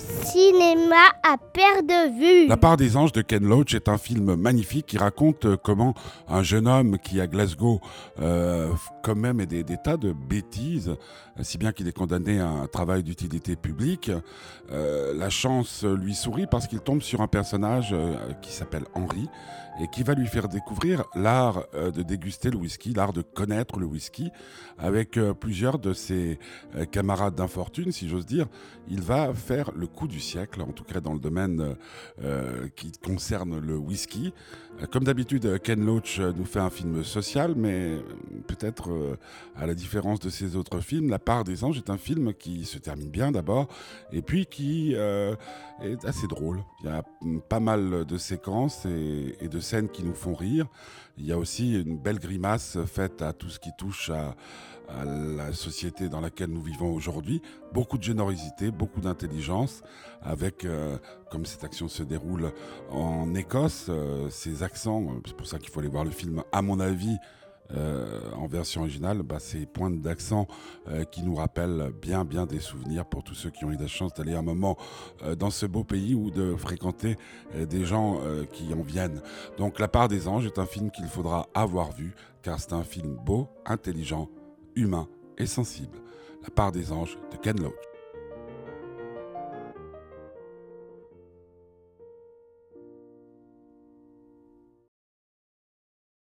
cinéma à perte de vue. La part des anges de Ken Loach est un film magnifique qui raconte euh, comment un jeune homme qui à Glasgow euh, quand même des, des, tas de bêtises, si bien qu'il est condamné à un travail d'utilité publique. Euh, la chance lui sourit parce qu'il tombe sur un personnage euh, qui s'appelle Henri et qui va lui faire découvrir l'art euh, de déguster le whisky, l'art de connaître le whisky avec euh, plusieurs de ses euh, camarades d'infortune, si j'ose dire. Il va faire le coup du siècle, en tout cas dans le domaine euh, qui concerne le whisky. Euh, Comme d'habitude, Ken Loach euh, nous fait un film social, mais euh, peut-être euh, à la différence de ses autres films, La part des anges est un film qui se termine bien d'abord, et puis qui euh, est assez drôle. Il y a pas mal de séquences et, de scènes qui nous font rire. Il y a aussi une belle grimace faite à tout ce qui touche à, la société dans laquelle nous vivons aujourd'hui. Beaucoup de générosité, beaucoup d'intelligence, avec, euh, comme cette action se déroule en Écosse, ces accents, c'est pour ça qu'il faut aller voir le film, à mon avis, euh, en version originale, bah, ces pointes d'accent euh, qui nous rappellent bien, bien des souvenirs pour tous ceux qui ont eu la chance d'aller un moment euh, dans ce beau pays ou de fréquenter des gens qui en viennent. Donc, La part des anges est un film qu'il faudra avoir vu, car c'est un film beau, intelligent, humain et sensible. La part des anges de Ken Loach.